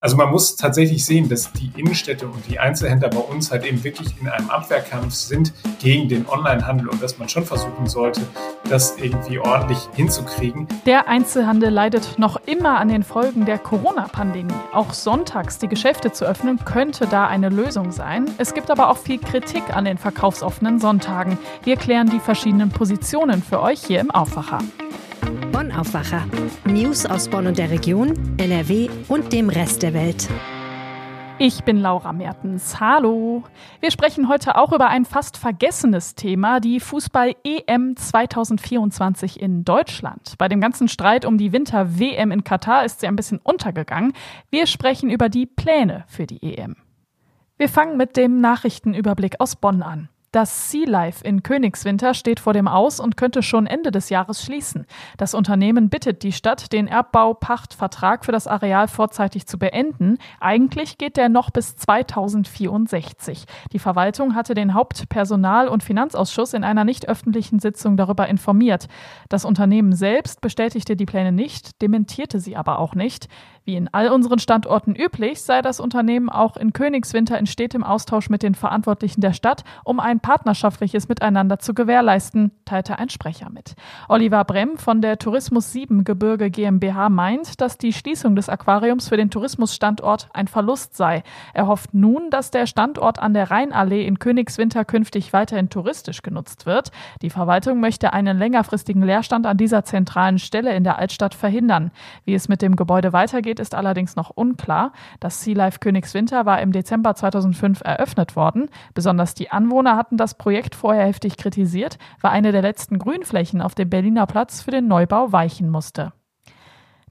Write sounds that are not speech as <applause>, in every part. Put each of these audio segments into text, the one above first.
Also man muss tatsächlich sehen, dass die Innenstädte und die Einzelhändler bei uns halt eben wirklich in einem Abwehrkampf sind gegen den Onlinehandel und dass man schon versuchen sollte, das irgendwie ordentlich hinzukriegen. Der Einzelhandel leidet noch immer an den Folgen der Corona-Pandemie. Auch sonntags die Geschäfte zu öffnen, könnte da eine Lösung sein. Es gibt aber auch viel Kritik an den verkaufsoffenen Sonntagen. Wir klären die verschiedenen Positionen für euch hier im Aufwacher. Bonn Aufwacher. News aus Bonn und der Region, NRW und dem Rest der Welt. Ich bin Laura Mertens. Hallo. Wir sprechen heute auch über ein fast vergessenes Thema, die Fußball-EM 2024 in Deutschland. Bei dem ganzen Streit um die Winter-WM in Katar ist sie ein bisschen untergegangen. Wir sprechen über die Pläne für die EM. Wir fangen mit dem Nachrichtenüberblick aus Bonn an. Das Sea Life in Königswinter steht vor dem Aus und könnte schon Ende des Jahres schließen. Das Unternehmen bittet die Stadt, den Erbbaupachtvertrag für das Areal vorzeitig zu beenden. Eigentlich geht der noch bis 2064. Die Verwaltung hatte den Hauptpersonal- und Finanzausschuss in einer nicht öffentlichen Sitzung darüber informiert. Das Unternehmen selbst bestätigte die Pläne nicht, dementierte sie aber auch nicht. Wie in all unseren Standorten üblich, sei das Unternehmen auch in Königswinter in stetem Austausch mit den Verantwortlichen der Stadt, um ein partnerschaftliches Miteinander zu gewährleisten, teilte ein Sprecher mit. Oliver Brem von der Tourismus 7 Gebirge GmbH meint, dass die Schließung des Aquariums für den Tourismusstandort ein Verlust sei. Er hofft nun, dass der Standort an der Rheinallee in Königswinter künftig weiterhin touristisch genutzt wird. Die Verwaltung möchte einen längerfristigen Leerstand an dieser zentralen Stelle in der Altstadt verhindern. Wie es mit dem Gebäude weitergeht, ist allerdings noch unklar. Das Sea Life Königswinter war im Dezember 2005 eröffnet worden. Besonders die Anwohner hatten das Projekt vorher heftig kritisiert, weil eine der letzten Grünflächen auf dem Berliner Platz für den Neubau weichen musste.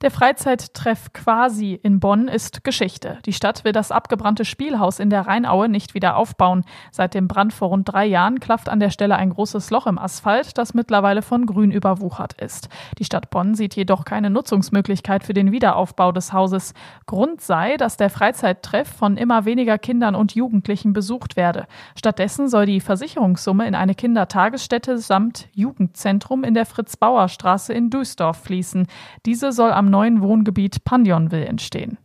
Der Freizeittreff Quasi in Bonn ist Geschichte. Die Stadt will das abgebrannte Spielhaus in der Rheinaue nicht wieder aufbauen. Seit dem Brand vor rund drei Jahren klafft an der Stelle ein großes Loch im Asphalt, das mittlerweile von Grün überwuchert ist. Die Stadt Bonn sieht jedoch keine Nutzungsmöglichkeit für den Wiederaufbau des Hauses. Grund sei, dass der Freizeittreff von immer weniger Kindern und Jugendlichen besucht werde. Stattdessen soll die Versicherungssumme in eine Kindertagesstätte samt Jugendzentrum in der Fritz-Bauer-Straße in Duisdorf fließen. Diese soll am neuen Wohngebiet Panionville entstehen.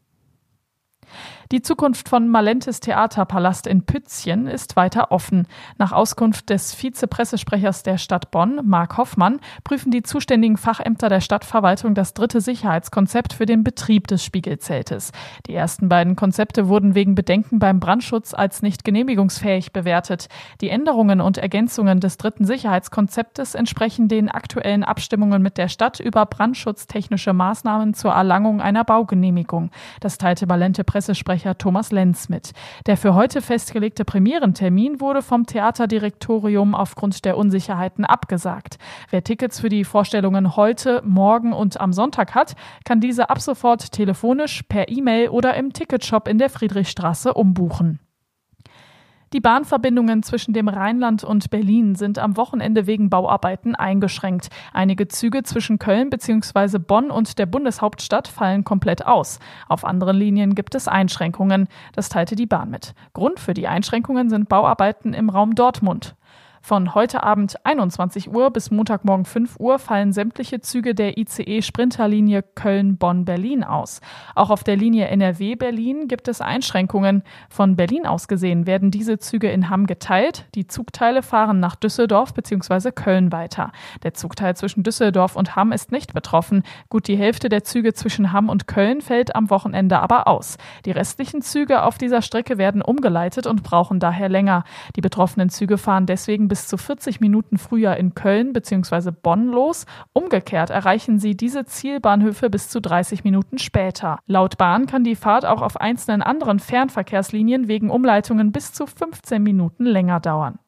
Die Zukunft von Malentes Theaterpalast in Pützchen ist weiter offen. Nach Auskunft des Vizepressesprechers der Stadt Bonn, Mark Hoffmann, prüfen die zuständigen Fachämter der Stadtverwaltung das dritte Sicherheitskonzept für den Betrieb des Spiegelzeltes. Die ersten beiden Konzepte wurden wegen Bedenken beim Brandschutz als nicht genehmigungsfähig bewertet. Die Änderungen und Ergänzungen des dritten Sicherheitskonzeptes entsprechen den aktuellen Abstimmungen mit der Stadt über brandschutztechnische Maßnahmen zur Erlangung einer Baugenehmigung. Das teilte Malente Pressesprecher Pressesprecher Thomas Lenz mit. Der für heute festgelegte Premierentermin wurde vom Theaterdirektorium aufgrund der Unsicherheiten abgesagt. Wer Tickets für die Vorstellungen heute, morgen und am Sonntag hat, kann diese ab sofort telefonisch, per E-Mail oder im Ticketshop in der Friedrichstraße umbuchen. Die Bahnverbindungen zwischen dem Rheinland und Berlin sind am Wochenende wegen Bauarbeiten eingeschränkt. Einige Züge zwischen Köln bzw. Bonn und der Bundeshauptstadt fallen komplett aus. Auf anderen Linien gibt es Einschränkungen. Das teilte die Bahn mit. Grund für die Einschränkungen sind Bauarbeiten im Raum Dortmund. Von heute Abend 21 Uhr bis Montagmorgen 5 Uhr fallen sämtliche Züge der ICE Sprinterlinie Köln-Bonn-Berlin aus. Auch auf der Linie NRW-Berlin gibt es Einschränkungen. Von Berlin aus gesehen werden diese Züge in Hamm geteilt. Die Zugteile fahren nach Düsseldorf bzw. Köln weiter. Der Zugteil zwischen Düsseldorf und Hamm ist nicht betroffen. Gut die Hälfte der Züge zwischen Hamm und Köln fällt am Wochenende aber aus. Die restlichen Züge auf dieser Strecke werden umgeleitet und brauchen daher länger. Die betroffenen Züge fahren deswegen bis zu 40 Minuten früher in Köln bzw. Bonn los. Umgekehrt erreichen sie diese Zielbahnhöfe bis zu 30 Minuten später. Laut Bahn kann die Fahrt auch auf einzelnen anderen Fernverkehrslinien wegen Umleitungen bis zu 15 Minuten länger dauern.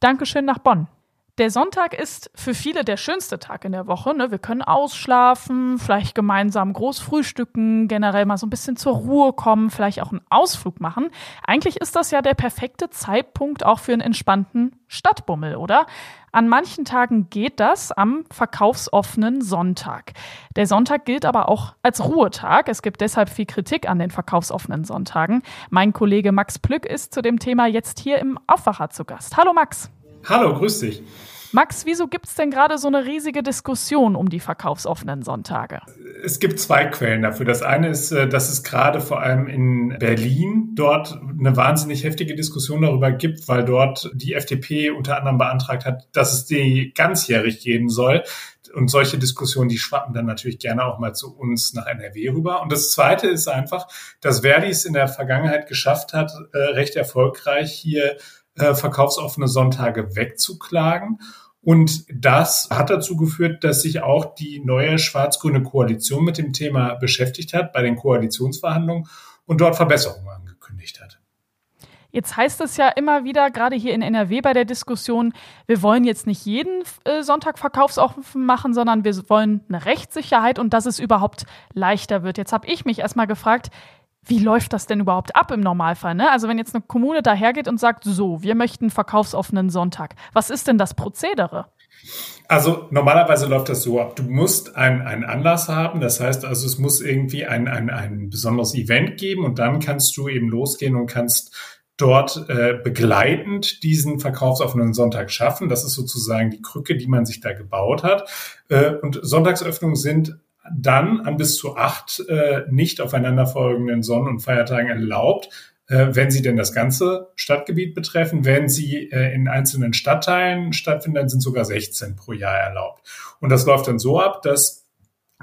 Dankeschön nach Bonn. Der Sonntag ist für viele der schönste Tag in der Woche. Ne? Wir können ausschlafen, vielleicht gemeinsam groß frühstücken, generell mal so ein bisschen zur Ruhe kommen, vielleicht auch einen Ausflug machen. Eigentlich ist das ja der perfekte Zeitpunkt auch für einen entspannten Stadtbummel, oder? An manchen Tagen geht das am verkaufsoffenen Sonntag. Der Sonntag gilt aber auch als Ruhetag. Es gibt deshalb viel Kritik an den verkaufsoffenen Sonntagen. Mein Kollege Max Plück ist zu dem Thema jetzt hier im Aufwacher zu Gast. Hallo Max. Hallo, grüß dich. Max, wieso gibt es denn gerade so eine riesige Diskussion um die verkaufsoffenen Sonntage? es gibt zwei Quellen dafür. Das eine ist, äh, dass es gerade vor allem in Berlin dort eine wahnsinnig heftige Diskussion darüber gibt, weil dort die FDP unter anderem beantragt hat, dass es die ganzjährig geben soll. Und solche Diskussionen, die schwappen dann natürlich gerne auch mal zu uns nach NRW rüber. Und das Zweite ist einfach, dass Verdi es in der Vergangenheit geschafft hat, äh, recht erfolgreich hier äh, verkaufsoffene Sonntage wegzuklagen. Und das hat dazu geführt, dass sich auch die neue schwarz-grüne Koalition mit dem Thema beschäftigt hat bei den Koalitionsverhandlungen und dort Verbesserungen angekündigt hat. Jetzt heißt es ja immer wieder, gerade hier in NRW bei der Diskussion, wir wollen jetzt nicht jeden äh, Sonntag verkaufsoffen machen, sondern wir wollen eine Rechtssicherheit und dass es überhaupt leichter wird. Jetzt habe ich mich erstmal gefragt, wie läuft das denn überhaupt ab im Normalfall? Ne? Also wenn jetzt eine Kommune dahergeht und sagt, so, wir möchten verkaufsoffenen Sonntag, was ist denn das Prozedere? Also normalerweise läuft das so ab. Du musst einen Anlass haben. Das heißt also, es muss irgendwie ein, ein, ein besonderes Event geben und dann kannst du eben losgehen und kannst dort äh, begleitend diesen verkaufsoffenen Sonntag schaffen. Das ist sozusagen die Krücke, die man sich da gebaut hat. Äh, und Sonntagsöffnungen sind dann an bis zu acht äh, nicht aufeinanderfolgenden Sonnen- und Feiertagen erlaubt, äh, wenn sie denn das ganze Stadtgebiet betreffen. Wenn sie äh, in einzelnen Stadtteilen stattfinden, dann sind sogar 16 pro Jahr erlaubt. Und das läuft dann so ab, dass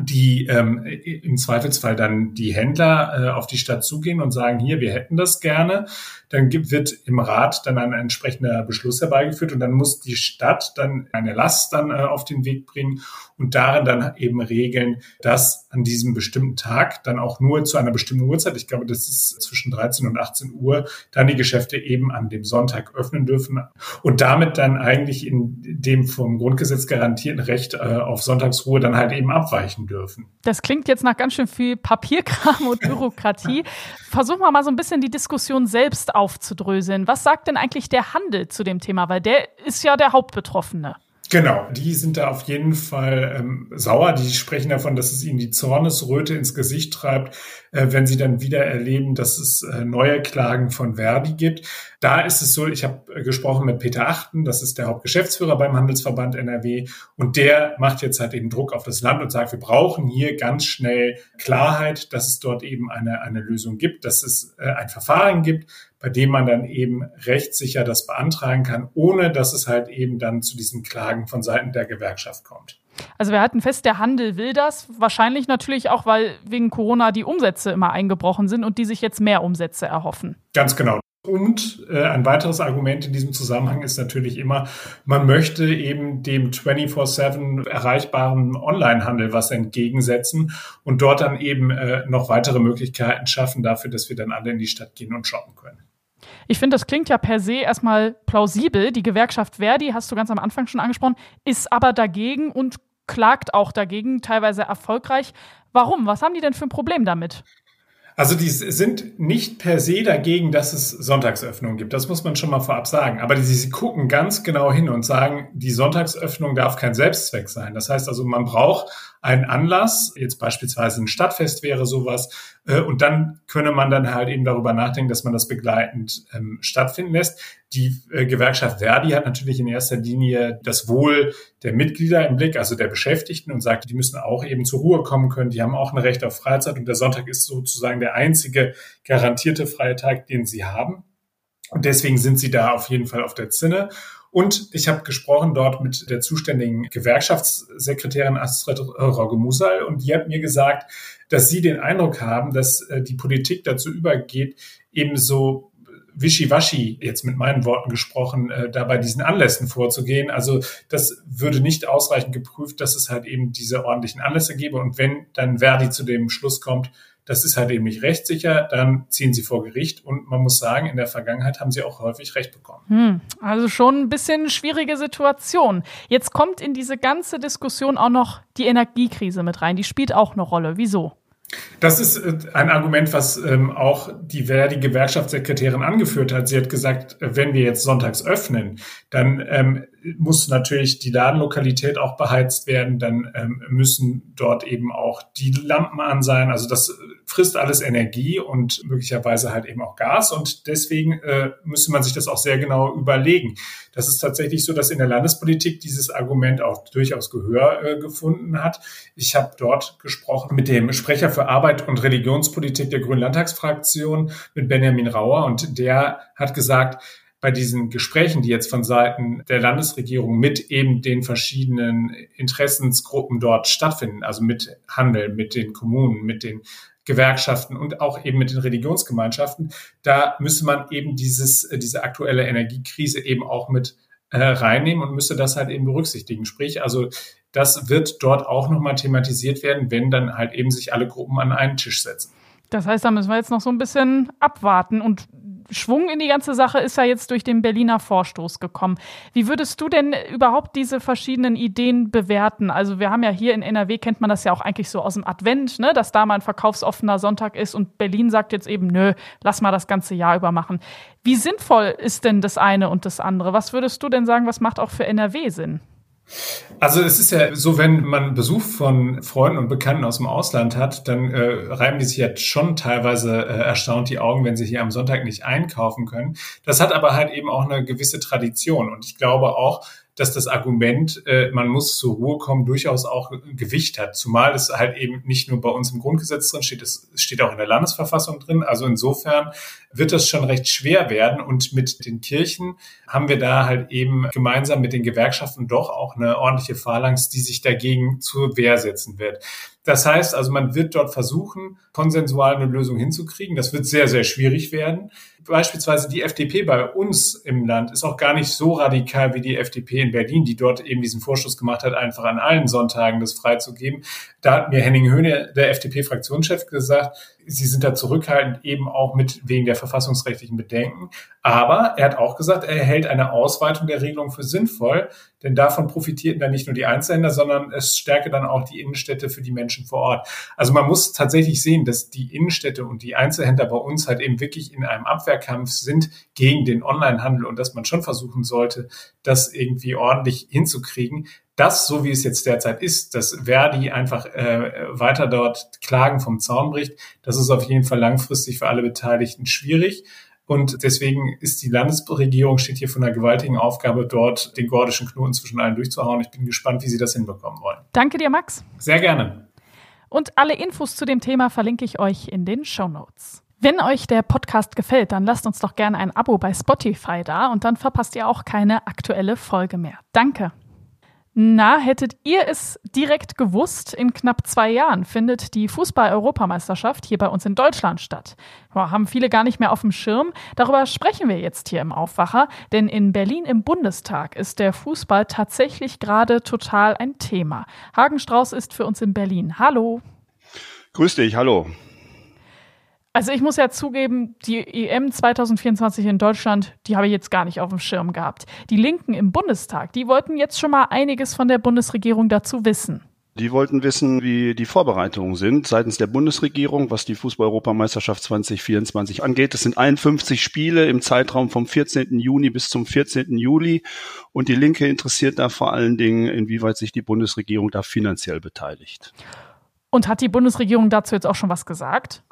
die ähm, im Zweifelsfall dann die Händler äh, auf die Stadt zugehen und sagen, hier, wir hätten das gerne. Dann gibt, wird im Rat dann ein entsprechender Beschluss herbeigeführt und dann muss die Stadt dann eine Last dann äh, auf den Weg bringen und darin dann eben regeln, dass an diesem bestimmten Tag dann auch nur zu einer bestimmten Uhrzeit, ich glaube, das ist zwischen 13 und 18 Uhr, dann die Geschäfte eben an dem Sonntag öffnen dürfen und damit dann eigentlich in dem vom Grundgesetz garantierten Recht äh, auf Sonntagsruhe dann halt eben abweichen dürfen. Das klingt jetzt nach ganz schön viel Papierkram und <laughs> Bürokratie. Versuchen wir mal so ein bisschen die Diskussion selbst aufzudröseln. Was sagt denn eigentlich der Handel zu dem Thema? Weil der ist ja der Hauptbetroffene. Genau, die sind da auf jeden Fall ähm, sauer. Die sprechen davon, dass es ihnen die Zornesröte ins Gesicht treibt, äh, wenn sie dann wieder erleben, dass es äh, neue Klagen von Verdi gibt. Da ist es so, ich habe äh, gesprochen mit Peter Achten, das ist der Hauptgeschäftsführer beim Handelsverband NRW, und der macht jetzt halt eben Druck auf das Land und sagt, wir brauchen hier ganz schnell Klarheit, dass es dort eben eine, eine Lösung gibt, dass es äh, ein Verfahren gibt, bei dem man dann eben rechtssicher das beantragen kann, ohne dass es halt eben dann zu diesen Klagen von Seiten der Gewerkschaft kommt. Also wir hatten fest, der Handel will das. Wahrscheinlich natürlich auch, weil wegen Corona die Umsätze immer eingebrochen sind und die sich jetzt mehr Umsätze erhoffen. Ganz genau. Und äh, ein weiteres Argument in diesem Zusammenhang ist natürlich immer, man möchte eben dem 24-7 erreichbaren Onlinehandel was entgegensetzen und dort dann eben äh, noch weitere Möglichkeiten schaffen dafür, dass wir dann alle in die Stadt gehen und shoppen können. Ich finde, das klingt ja per se erstmal plausibel. Die Gewerkschaft Verdi, hast du ganz am Anfang schon angesprochen, ist aber dagegen und klagt auch dagegen, teilweise erfolgreich. Warum? Was haben die denn für ein Problem damit? Also die sind nicht per se dagegen, dass es Sonntagsöffnung gibt. Das muss man schon mal vorab sagen. Aber die, sie gucken ganz genau hin und sagen, die Sonntagsöffnung darf kein Selbstzweck sein. Das heißt also, man braucht einen Anlass, jetzt beispielsweise ein Stadtfest wäre sowas, äh, und dann könne man dann halt eben darüber nachdenken, dass man das begleitend ähm, stattfinden lässt. Die äh, Gewerkschaft Verdi hat natürlich in erster Linie das Wohl der Mitglieder im Blick, also der Beschäftigten, und sagt, die müssen auch eben zur Ruhe kommen können. Die haben auch ein Recht auf Freizeit und der Sonntag ist sozusagen der einzige garantierte freie Tag, den sie haben. Und deswegen sind sie da auf jeden Fall auf der Zinne. Und ich habe gesprochen dort mit der zuständigen Gewerkschaftssekretärin Astrid Rogge-Musal und die hat mir gesagt, dass sie den Eindruck haben, dass äh, die Politik dazu übergeht, eben so wischiwaschi, jetzt mit meinen Worten gesprochen, äh, da bei diesen Anlässen vorzugehen. Also das würde nicht ausreichend geprüft, dass es halt eben diese ordentlichen Anlässe gäbe. Und wenn dann Verdi zu dem Schluss kommt, das ist halt eben nicht rechtssicher, dann ziehen sie vor Gericht. Und man muss sagen, in der Vergangenheit haben sie auch häufig Recht bekommen. Hm, also schon ein bisschen schwierige Situation. Jetzt kommt in diese ganze Diskussion auch noch die Energiekrise mit rein. Die spielt auch eine Rolle. Wieso? Das ist äh, ein Argument, was ähm, auch die Verdi-Gewerkschaftssekretärin angeführt hat. Sie hat gesagt, wenn wir jetzt sonntags öffnen, dann ähm, muss natürlich die Ladenlokalität auch beheizt werden, dann ähm, müssen dort eben auch die Lampen an sein. Also das frisst alles Energie und möglicherweise halt eben auch Gas. Und deswegen äh, müsste man sich das auch sehr genau überlegen. Das ist tatsächlich so, dass in der Landespolitik dieses Argument auch durchaus Gehör äh, gefunden hat. Ich habe dort gesprochen mit dem Sprecher für Arbeit und Religionspolitik der Grünen Landtagsfraktion, mit Benjamin Rauer, und der hat gesagt, bei diesen Gesprächen, die jetzt von Seiten der Landesregierung mit eben den verschiedenen Interessensgruppen dort stattfinden, also mit Handel, mit den Kommunen, mit den Gewerkschaften und auch eben mit den Religionsgemeinschaften, da müsste man eben dieses, diese aktuelle Energiekrise eben auch mit äh, reinnehmen und müsste das halt eben berücksichtigen. Sprich, also das wird dort auch nochmal thematisiert werden, wenn dann halt eben sich alle Gruppen an einen Tisch setzen. Das heißt, da müssen wir jetzt noch so ein bisschen abwarten. Und Schwung in die ganze Sache ist ja jetzt durch den Berliner Vorstoß gekommen. Wie würdest du denn überhaupt diese verschiedenen Ideen bewerten? Also wir haben ja hier in NRW kennt man das ja auch eigentlich so aus dem Advent, ne, dass da mal ein verkaufsoffener Sonntag ist und Berlin sagt jetzt eben, nö, lass mal das ganze Jahr über machen. Wie sinnvoll ist denn das eine und das andere? Was würdest du denn sagen, was macht auch für NRW Sinn? Also es ist ja so, wenn man Besuch von Freunden und Bekannten aus dem Ausland hat, dann äh, reiben die sich jetzt schon teilweise äh, erstaunt die Augen, wenn sie hier am Sonntag nicht einkaufen können. Das hat aber halt eben auch eine gewisse Tradition. Und ich glaube auch, dass das Argument, äh, man muss zur Ruhe kommen, durchaus auch Gewicht hat. Zumal es halt eben nicht nur bei uns im Grundgesetz drin steht, es steht auch in der Landesverfassung drin. Also insofern wird das schon recht schwer werden. Und mit den Kirchen haben wir da halt eben gemeinsam mit den Gewerkschaften doch auch eine ordentliche Phalanx, die sich dagegen zur Wehr setzen wird. Das heißt also, man wird dort versuchen, konsensual eine Lösung hinzukriegen. Das wird sehr, sehr schwierig werden. Beispielsweise die FDP bei uns im Land ist auch gar nicht so radikal wie die FDP in Berlin, die dort eben diesen Vorschuss gemacht hat, einfach an allen Sonntagen das freizugeben. Da hat mir Henning Höhne, der FDP-Fraktionschef, gesagt, sie sind da zurückhaltend eben auch mit wegen der verfassungsrechtlichen Bedenken. Aber er hat auch gesagt, er hält eine Ausweitung der Regelung für sinnvoll, denn davon profitierten dann nicht nur die Einzelhändler, sondern es stärke dann auch die Innenstädte für die Menschen vor Ort. Also man muss tatsächlich sehen, dass die Innenstädte und die Einzelhändler bei uns halt eben wirklich in einem Abwehrkampf sind gegen den Onlinehandel und dass man schon versuchen sollte, das irgendwie ordentlich hinzukriegen das, so wie es jetzt derzeit ist, dass Verdi einfach äh, weiter dort Klagen vom Zaun bricht, das ist auf jeden Fall langfristig für alle Beteiligten schwierig. Und deswegen ist die Landesregierung steht hier von einer gewaltigen Aufgabe, dort den gordischen Knoten zwischen allen durchzuhauen. Ich bin gespannt, wie sie das hinbekommen wollen. Danke dir, Max. Sehr gerne. Und alle Infos zu dem Thema verlinke ich euch in den Show Notes. Wenn euch der Podcast gefällt, dann lasst uns doch gerne ein Abo bei Spotify da und dann verpasst ihr auch keine aktuelle Folge mehr. Danke. Na, hättet ihr es direkt gewusst, in knapp zwei Jahren findet die Fußball-Europameisterschaft hier bei uns in Deutschland statt. Boah, haben viele gar nicht mehr auf dem Schirm. Darüber sprechen wir jetzt hier im Aufwacher, denn in Berlin im Bundestag ist der Fußball tatsächlich gerade total ein Thema. Hagen Strauß ist für uns in Berlin. Hallo. Grüß dich, hallo. Also ich muss ja zugeben, die EM 2024 in Deutschland, die habe ich jetzt gar nicht auf dem Schirm gehabt. Die Linken im Bundestag, die wollten jetzt schon mal einiges von der Bundesregierung dazu wissen. Die wollten wissen, wie die Vorbereitungen sind seitens der Bundesregierung, was die Fußball-Europameisterschaft 2024 angeht. Es sind 51 Spiele im Zeitraum vom 14. Juni bis zum 14. Juli. Und die Linke interessiert da vor allen Dingen, inwieweit sich die Bundesregierung da finanziell beteiligt. Und hat die Bundesregierung dazu jetzt auch schon was gesagt?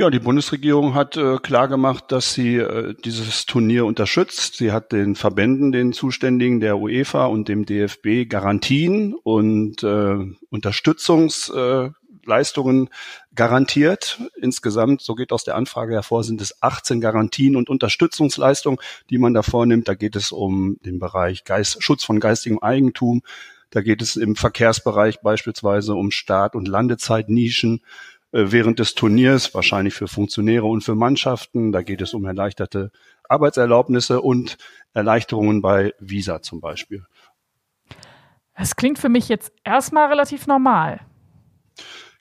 Ja, die Bundesregierung hat äh, klargemacht, dass sie äh, dieses Turnier unterstützt. Sie hat den Verbänden, den Zuständigen der UEFA und dem DFB Garantien und äh, Unterstützungsleistungen äh, garantiert. Insgesamt, so geht aus der Anfrage hervor, sind es 18 Garantien und Unterstützungsleistungen, die man da vornimmt. Da geht es um den Bereich Geist, Schutz von geistigem Eigentum. Da geht es im Verkehrsbereich beispielsweise um Start- und Landezeitnischen während des Turniers, wahrscheinlich für Funktionäre und für Mannschaften. Da geht es um erleichterte Arbeitserlaubnisse und Erleichterungen bei Visa zum Beispiel. Es klingt für mich jetzt erstmal relativ normal.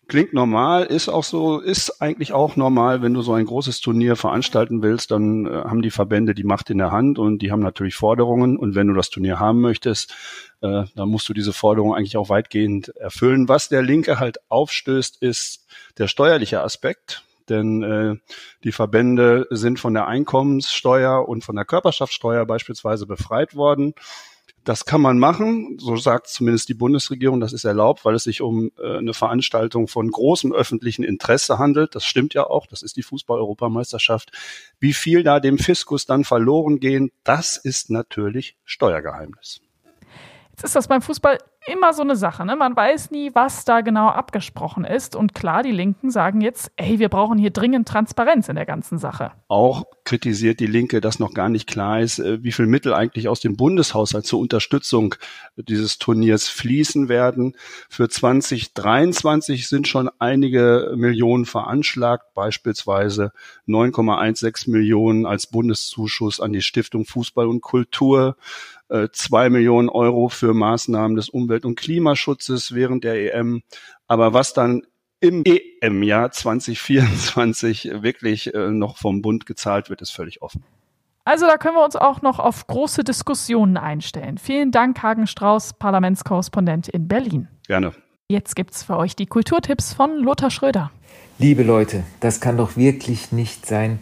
Klingt normal, ist auch so, ist eigentlich auch normal, wenn du so ein großes Turnier veranstalten willst, dann äh, haben die Verbände die Macht in der Hand und die haben natürlich Forderungen und wenn du das Turnier haben möchtest, äh, dann musst du diese Forderungen eigentlich auch weitgehend erfüllen. Was der Linke halt aufstößt, ist der steuerliche Aspekt, denn äh, die Verbände sind von der Einkommenssteuer und von der Körperschaftssteuer beispielsweise befreit worden. Das kann man machen, so sagt zumindest die Bundesregierung, das ist erlaubt, weil es sich um äh, eine Veranstaltung von großem öffentlichen Interesse handelt. Das stimmt ja auch, das ist die Fußball-Europameisterschaft. Wie viel da dem Fiskus dann verloren gehen, das ist natürlich Steuergeheimnis. Jetzt ist das beim Fußball immer so eine Sache. Ne? Man weiß nie, was da genau abgesprochen ist. Und klar, die Linken sagen jetzt, ey, wir brauchen hier dringend Transparenz in der ganzen Sache. Auch kritisiert die Linke, dass noch gar nicht klar ist, äh, wie viel Mittel eigentlich aus dem Bundeshaushalt zur Unterstützung dieses Turniers fließen werden. Für 2023 sind schon einige Millionen veranschlagt, beispielsweise 9,16 Millionen als Bundeszuschuss an die Stiftung Fußball und Kultur zwei Millionen Euro für Maßnahmen des Umwelt- und Klimaschutzes während der EM. Aber was dann im EM-Jahr 2024 wirklich äh, noch vom Bund gezahlt wird, ist völlig offen. Also da können wir uns auch noch auf große Diskussionen einstellen. Vielen Dank, Hagen Strauß, Parlamentskorrespondent in Berlin. Gerne. Jetzt gibt's für euch die Kulturtipps von Lothar Schröder. Liebe Leute, das kann doch wirklich nicht sein,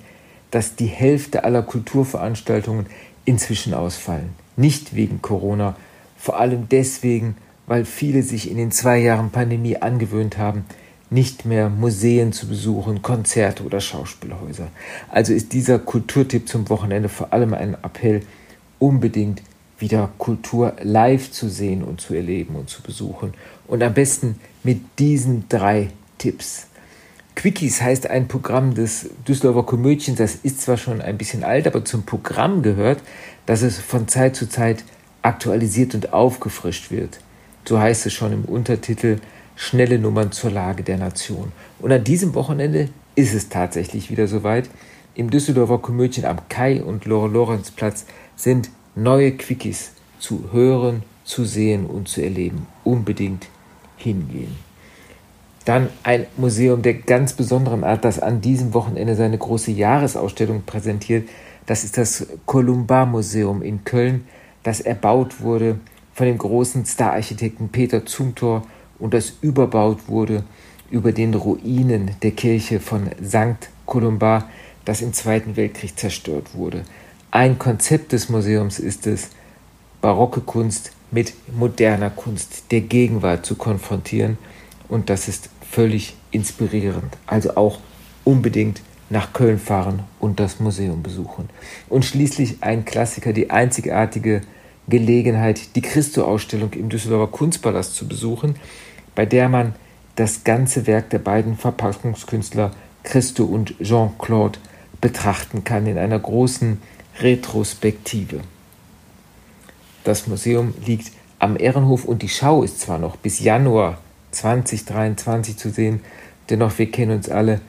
dass die Hälfte aller Kulturveranstaltungen inzwischen ausfallen. Nicht wegen Corona, vor allem deswegen, weil viele sich in den zwei Jahren Pandemie angewöhnt haben, nicht mehr Museen zu besuchen, Konzerte oder Schauspielhäuser. Also ist dieser Kulturtipp zum Wochenende vor allem ein Appell, unbedingt wieder Kultur live zu sehen und zu erleben und zu besuchen. Und am besten mit diesen drei Tipps. Quickies heißt ein Programm des Düsseldorfer Komödchens. Das ist zwar schon ein bisschen alt, aber zum Programm gehört, dass es von Zeit zu Zeit aktualisiert und aufgefrischt wird. So heißt es schon im Untertitel Schnelle Nummern zur Lage der Nation. Und an diesem Wochenende ist es tatsächlich wieder soweit. Im Düsseldorfer Komödien am Kai- und Lore-Lorenz-Platz sind neue Quickies zu hören, zu sehen und zu erleben. Unbedingt hingehen. Dann ein Museum der ganz besonderen Art, das an diesem Wochenende seine große Jahresausstellung präsentiert. Das ist das Columbar-Museum in Köln, das erbaut wurde von dem großen Stararchitekten Peter Zumthor und das überbaut wurde über den Ruinen der Kirche von St. Columbar, das im Zweiten Weltkrieg zerstört wurde. Ein Konzept des Museums ist es, barocke Kunst mit moderner Kunst der Gegenwart zu konfrontieren und das ist völlig inspirierend. Also auch unbedingt nach Köln fahren und das Museum besuchen. Und schließlich ein Klassiker, die einzigartige Gelegenheit, die Christo-Ausstellung im Düsseldorfer Kunstpalast zu besuchen, bei der man das ganze Werk der beiden Verpackungskünstler Christo und Jean-Claude betrachten kann in einer großen Retrospektive. Das Museum liegt am Ehrenhof und die Schau ist zwar noch bis Januar 2023 zu sehen, dennoch wir kennen uns alle,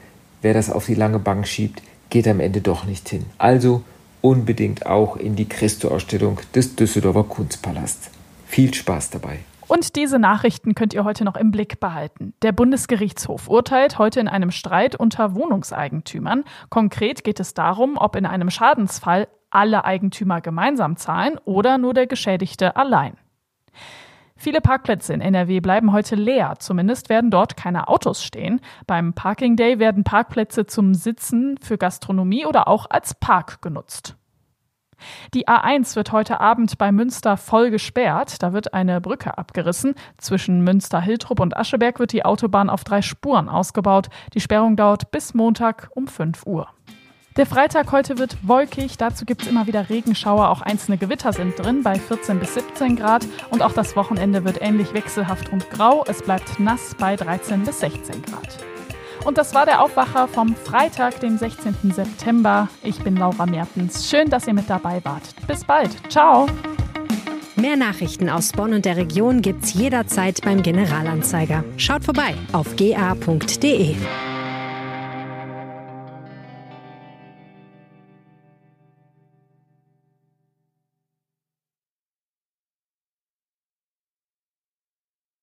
wer das auf die lange Bank schiebt, geht am Ende doch nicht hin. Also unbedingt auch in die Christo-Ausstellung des Düsseldorfer Kunstpalast. Viel Spaß dabei. Und diese Nachrichten könnt ihr heute noch im Blick behalten. Der Bundesgerichtshof urteilt heute in einem Streit unter Wohnungseigentümern. Konkret geht es darum, ob in einem Schadensfall alle Eigentümer gemeinsam zahlen oder nur der Geschädigte allein. Viele Parkplätze in NRW bleiben heute leer. Zumindest werden dort keine Autos stehen. Beim Parking Day werden Parkplätze zum Sitzen für Gastronomie oder auch als Park genutzt. Die A1 wird heute Abend bei Münster voll gesperrt. Da wird eine Brücke abgerissen. Zwischen Münster-Hiltrup und Ascheberg wird die Autobahn auf drei Spuren ausgebaut. Die Sperrung dauert bis Montag um 5 Uhr. Der Freitag heute wird wolkig, dazu gibt es immer wieder Regenschauer, auch einzelne Gewitter sind drin bei 14 bis 17 Grad und auch das Wochenende wird ähnlich wechselhaft und grau. Es bleibt nass bei 13 bis 16 Grad. Und das war der Aufwacher vom Freitag, dem 16. September. Ich bin Laura Mertens. Schön, dass ihr mit dabei wart. Bis bald. Ciao. Mehr Nachrichten aus Bonn und der Region gibt's jederzeit beim Generalanzeiger. Schaut vorbei auf ga.de.